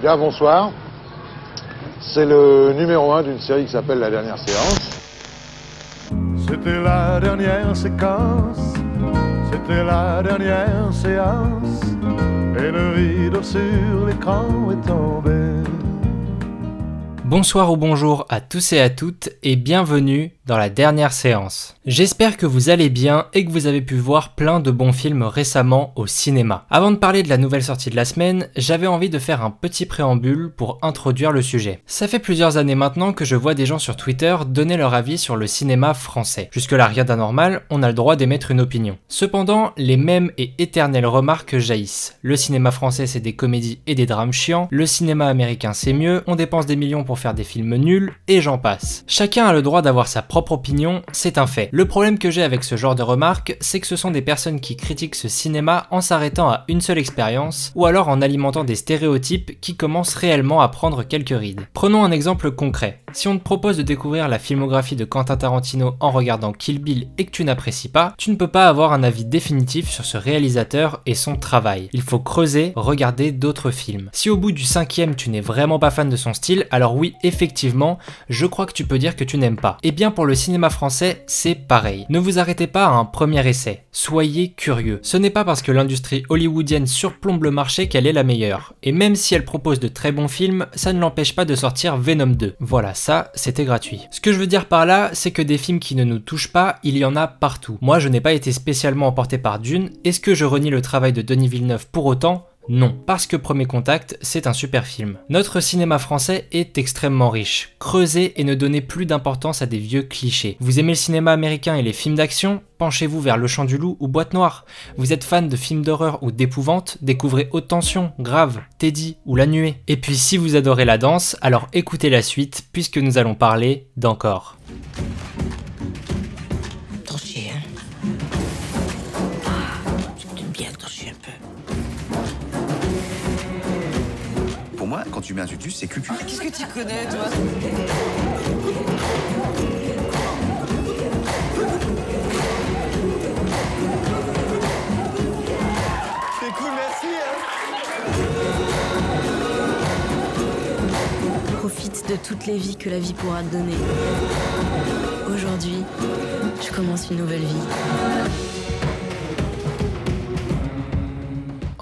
Bien, bonsoir. C'est le numéro 1 d'une série qui s'appelle La dernière séance. C'était la dernière séquence, c'était la dernière séance, et le rideau sur l'écran est tombé. Bonsoir ou bonjour à tous et à toutes et bienvenue dans la dernière séance. J'espère que vous allez bien et que vous avez pu voir plein de bons films récemment au cinéma. Avant de parler de la nouvelle sortie de la semaine, j'avais envie de faire un petit préambule pour introduire le sujet. Ça fait plusieurs années maintenant que je vois des gens sur Twitter donner leur avis sur le cinéma français. Jusque-là rien d'anormal, on a le droit d'émettre une opinion. Cependant, les mêmes et éternelles remarques jaillissent. Le cinéma français c'est des comédies et des drames chiants, le cinéma américain c'est mieux, on dépense des millions pour faire des films nuls, et j'en passe. Chacun a le droit d'avoir sa propre opinion, c'est un fait. Le problème que j'ai avec ce genre de remarques, c'est que ce sont des personnes qui critiquent ce cinéma en s'arrêtant à une seule expérience, ou alors en alimentant des stéréotypes qui commencent réellement à prendre quelques rides. Prenons un exemple concret. Si on te propose de découvrir la filmographie de Quentin Tarantino en regardant Kill Bill et que tu n'apprécies pas, tu ne peux pas avoir un avis définitif sur ce réalisateur et son travail. Il faut creuser, regarder d'autres films. Si au bout du cinquième tu n'es vraiment pas fan de son style, alors oui, effectivement, je crois que tu peux dire que tu n'aimes pas. Et eh bien pour le cinéma français, c'est pareil. Ne vous arrêtez pas à un premier essai. Soyez curieux. Ce n'est pas parce que l'industrie hollywoodienne surplombe le marché qu'elle est la meilleure. Et même si elle propose de très bons films, ça ne l'empêche pas de sortir Venom 2. Voilà, ça, c'était gratuit. Ce que je veux dire par là, c'est que des films qui ne nous touchent pas, il y en a partout. Moi, je n'ai pas été spécialement emporté par Dune. Est-ce que je renie le travail de Denis Villeneuve pour autant? Non, parce que Premier Contact, c'est un super film. Notre cinéma français est extrêmement riche. Creusez et ne donnez plus d'importance à des vieux clichés. Vous aimez le cinéma américain et les films d'action? Penchez-vous vers Le Chant du Loup ou Boîte Noire. Vous êtes fan de films d'horreur ou d'épouvante? Découvrez Haute Tension, Grave, Teddy ou La Nuée. Et puis si vous adorez la danse, alors écoutez la suite puisque nous allons parler d'encore. Quand tu mets un tutu, c'est cucu. Qu'est-ce que tu connais, toi C'est cool, merci. Hein. Profite de toutes les vies que la vie pourra te donner. Aujourd'hui, je commence une nouvelle vie.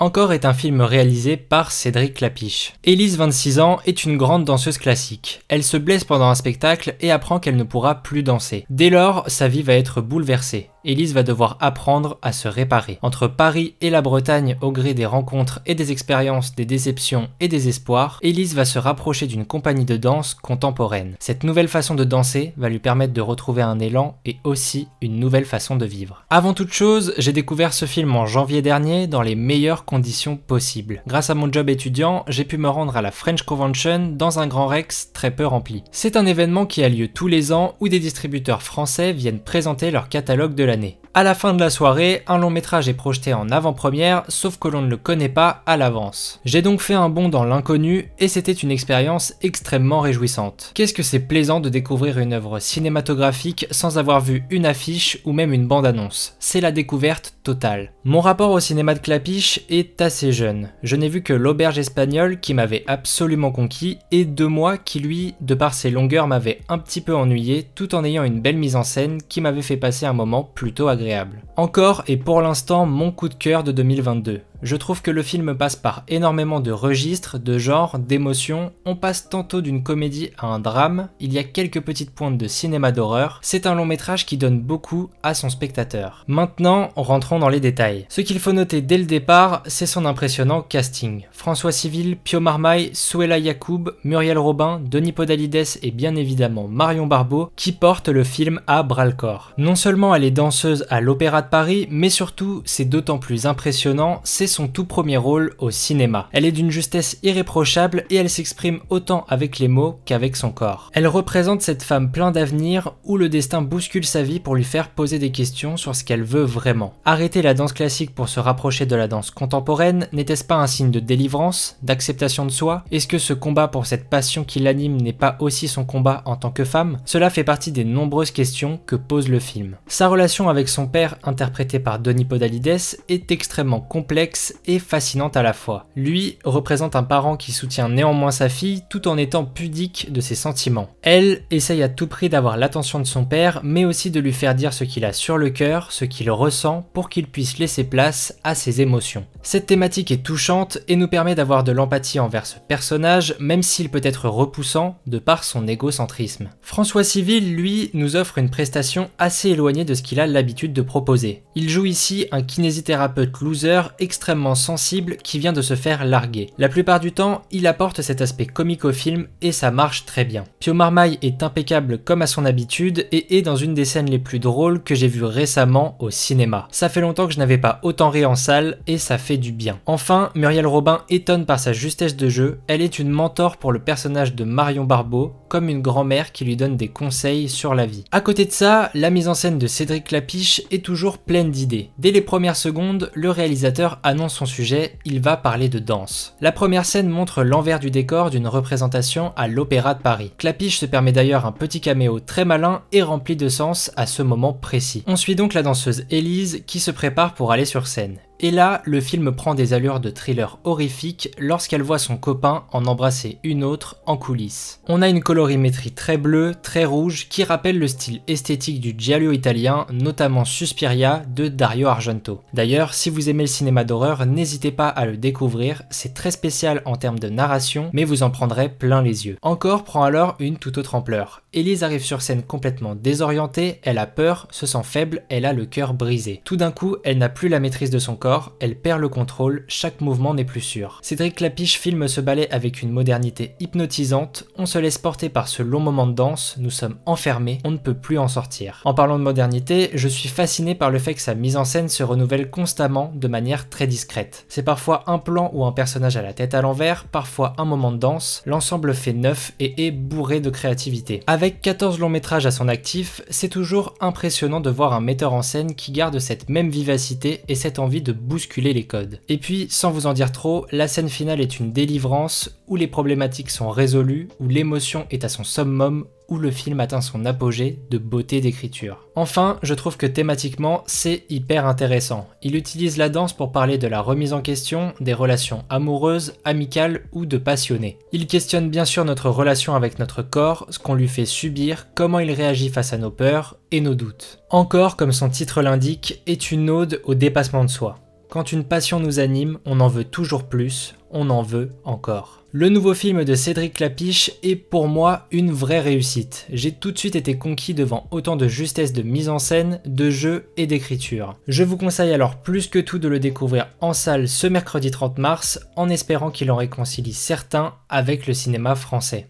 Encore est un film réalisé par Cédric Clapiche. Élise, 26 ans, est une grande danseuse classique. Elle se blesse pendant un spectacle et apprend qu'elle ne pourra plus danser. Dès lors, sa vie va être bouleversée. Élise va devoir apprendre à se réparer. Entre Paris et la Bretagne, au gré des rencontres et des expériences, des déceptions et des espoirs, Élise va se rapprocher d'une compagnie de danse contemporaine. Cette nouvelle façon de danser va lui permettre de retrouver un élan et aussi une nouvelle façon de vivre. Avant toute chose, j'ai découvert ce film en janvier dernier dans les meilleures conditions possibles. Grâce à mon job étudiant, j'ai pu me rendre à la French Convention dans un grand Rex très peu rempli. C'est un événement qui a lieu tous les ans où des distributeurs français viennent présenter leur catalogue de l'année année. À la fin de la soirée, un long métrage est projeté en avant-première, sauf que l'on ne le connaît pas à l'avance. J'ai donc fait un bond dans l'inconnu et c'était une expérience extrêmement réjouissante. Qu'est-ce que c'est plaisant de découvrir une œuvre cinématographique sans avoir vu une affiche ou même une bande-annonce. C'est la découverte totale. Mon rapport au cinéma de Clapiche est assez jeune. Je n'ai vu que L'Auberge espagnole qui m'avait absolument conquis et Deux mois qui lui, de par ses longueurs, m'avait un petit peu ennuyé tout en ayant une belle mise en scène qui m'avait fait passer un moment plutôt agréable. Encore et pour l'instant mon coup de cœur de 2022. Je trouve que le film passe par énormément de registres, de genres, d'émotions. On passe tantôt d'une comédie à un drame, il y a quelques petites pointes de cinéma d'horreur. C'est un long métrage qui donne beaucoup à son spectateur. Maintenant, rentrons dans les détails. Ce qu'il faut noter dès le départ, c'est son impressionnant casting. François Civil, Pio Marmaille, Suela Yacoub, Muriel Robin, Denis Podalides et bien évidemment Marion Barbeau qui portent le film à bras le corps. Non seulement elle est danseuse à l'Opéra de Paris, mais surtout, c'est d'autant plus impressionnant, c'est son tout premier rôle au cinéma. Elle est d'une justesse irréprochable et elle s'exprime autant avec les mots qu'avec son corps. Elle représente cette femme plein d'avenir où le destin bouscule sa vie pour lui faire poser des questions sur ce qu'elle veut vraiment. Arrêter la danse classique pour se rapprocher de la danse contemporaine, n'était-ce pas un signe de délivrance, d'acceptation de soi? Est-ce que ce combat pour cette passion qui l'anime n'est pas aussi son combat en tant que femme? Cela fait partie des nombreuses questions que pose le film. Sa relation avec son père, interprété par Denis Podalides, est extrêmement complexe et fascinante à la fois. Lui représente un parent qui soutient néanmoins sa fille tout en étant pudique de ses sentiments. Elle essaye à tout prix d'avoir l'attention de son père, mais aussi de lui faire dire ce qu'il a sur le cœur, ce qu'il ressent, pour qu'il puisse laisser place à ses émotions. Cette thématique est touchante et nous permet d'avoir de l'empathie envers ce personnage, même s'il peut être repoussant de par son égocentrisme. François Civil, lui, nous offre une prestation assez éloignée de ce qu'il a l'habitude de proposer. Il joue ici un kinésithérapeute loser extrêmement sensible qui vient de se faire larguer. La plupart du temps, il apporte cet aspect comique au film et ça marche très bien. Pio Marmaille est impeccable comme à son habitude et est dans une des scènes les plus drôles que j'ai vues récemment au cinéma. Ça fait longtemps que je n'avais pas autant ri en salle et ça fait du bien. Enfin, Muriel Robin étonne par sa justesse de jeu, elle est une mentor pour le personnage de Marion Barbeau, comme une grand-mère qui lui donne des conseils sur la vie. À côté de ça, la mise en scène de Cédric Clapiche est toujours pleine d'idées. Dès les premières secondes, le réalisateur annonce son sujet, il va parler de danse. La première scène montre l'envers du décor d'une représentation à l'Opéra de Paris. Clapiche se permet d'ailleurs un petit caméo très malin et rempli de sens à ce moment précis. On suit donc la danseuse Élise qui se prépare pour aller sur scène. Et là, le film prend des allures de thriller horrifique lorsqu'elle voit son copain en embrasser une autre en coulisses. On a une colorimétrie très bleue, très rouge, qui rappelle le style esthétique du giallo italien, notamment Suspiria de Dario Argento. D'ailleurs, si vous aimez le cinéma d'horreur, n'hésitez pas à le découvrir, c'est très spécial en termes de narration, mais vous en prendrez plein les yeux. Encore prend alors une toute autre ampleur. Elise arrive sur scène complètement désorientée, elle a peur, se sent faible, elle a le cœur brisé. Tout d'un coup, elle n'a plus la maîtrise de son corps elle perd le contrôle, chaque mouvement n'est plus sûr. Cédric Clapiche filme ce ballet avec une modernité hypnotisante, on se laisse porter par ce long moment de danse, nous sommes enfermés, on ne peut plus en sortir. En parlant de modernité, je suis fasciné par le fait que sa mise en scène se renouvelle constamment de manière très discrète. C'est parfois un plan ou un personnage à la tête à l'envers, parfois un moment de danse, l'ensemble fait neuf et est bourré de créativité. Avec 14 longs métrages à son actif, c'est toujours impressionnant de voir un metteur en scène qui garde cette même vivacité et cette envie de bousculer les codes. Et puis, sans vous en dire trop, la scène finale est une délivrance où les problématiques sont résolues, où l'émotion est à son summum, où le film atteint son apogée de beauté d'écriture. Enfin, je trouve que thématiquement, c'est hyper intéressant. Il utilise la danse pour parler de la remise en question, des relations amoureuses, amicales ou de passionnées. Il questionne bien sûr notre relation avec notre corps, ce qu'on lui fait subir, comment il réagit face à nos peurs et nos doutes. Encore, comme son titre l'indique, est une ode au dépassement de soi. Quand une passion nous anime, on en veut toujours plus, on en veut encore. Le nouveau film de Cédric Clapiche est pour moi une vraie réussite. J'ai tout de suite été conquis devant autant de justesse de mise en scène, de jeu et d'écriture. Je vous conseille alors plus que tout de le découvrir en salle ce mercredi 30 mars, en espérant qu'il en réconcilie certains avec le cinéma français.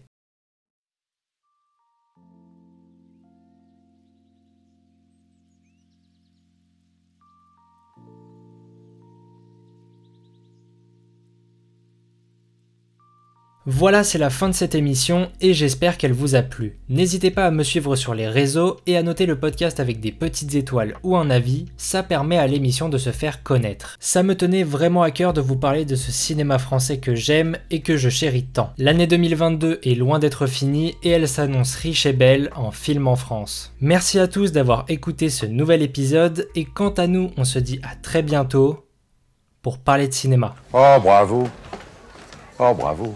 Voilà, c'est la fin de cette émission et j'espère qu'elle vous a plu. N'hésitez pas à me suivre sur les réseaux et à noter le podcast avec des petites étoiles ou un avis, ça permet à l'émission de se faire connaître. Ça me tenait vraiment à cœur de vous parler de ce cinéma français que j'aime et que je chéris tant. L'année 2022 est loin d'être finie et elle s'annonce riche et belle en film en France. Merci à tous d'avoir écouté ce nouvel épisode et quant à nous, on se dit à très bientôt pour parler de cinéma. Oh, bravo. Oh, bravo.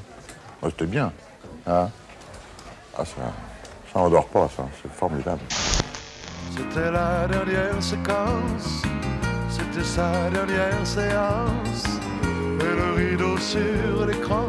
C'était bien. Hein ah, ça, ça endort pas, ça. C'est formidable. C'était la dernière séquence, c'était sa dernière séance. Et le rideau sur l'écran.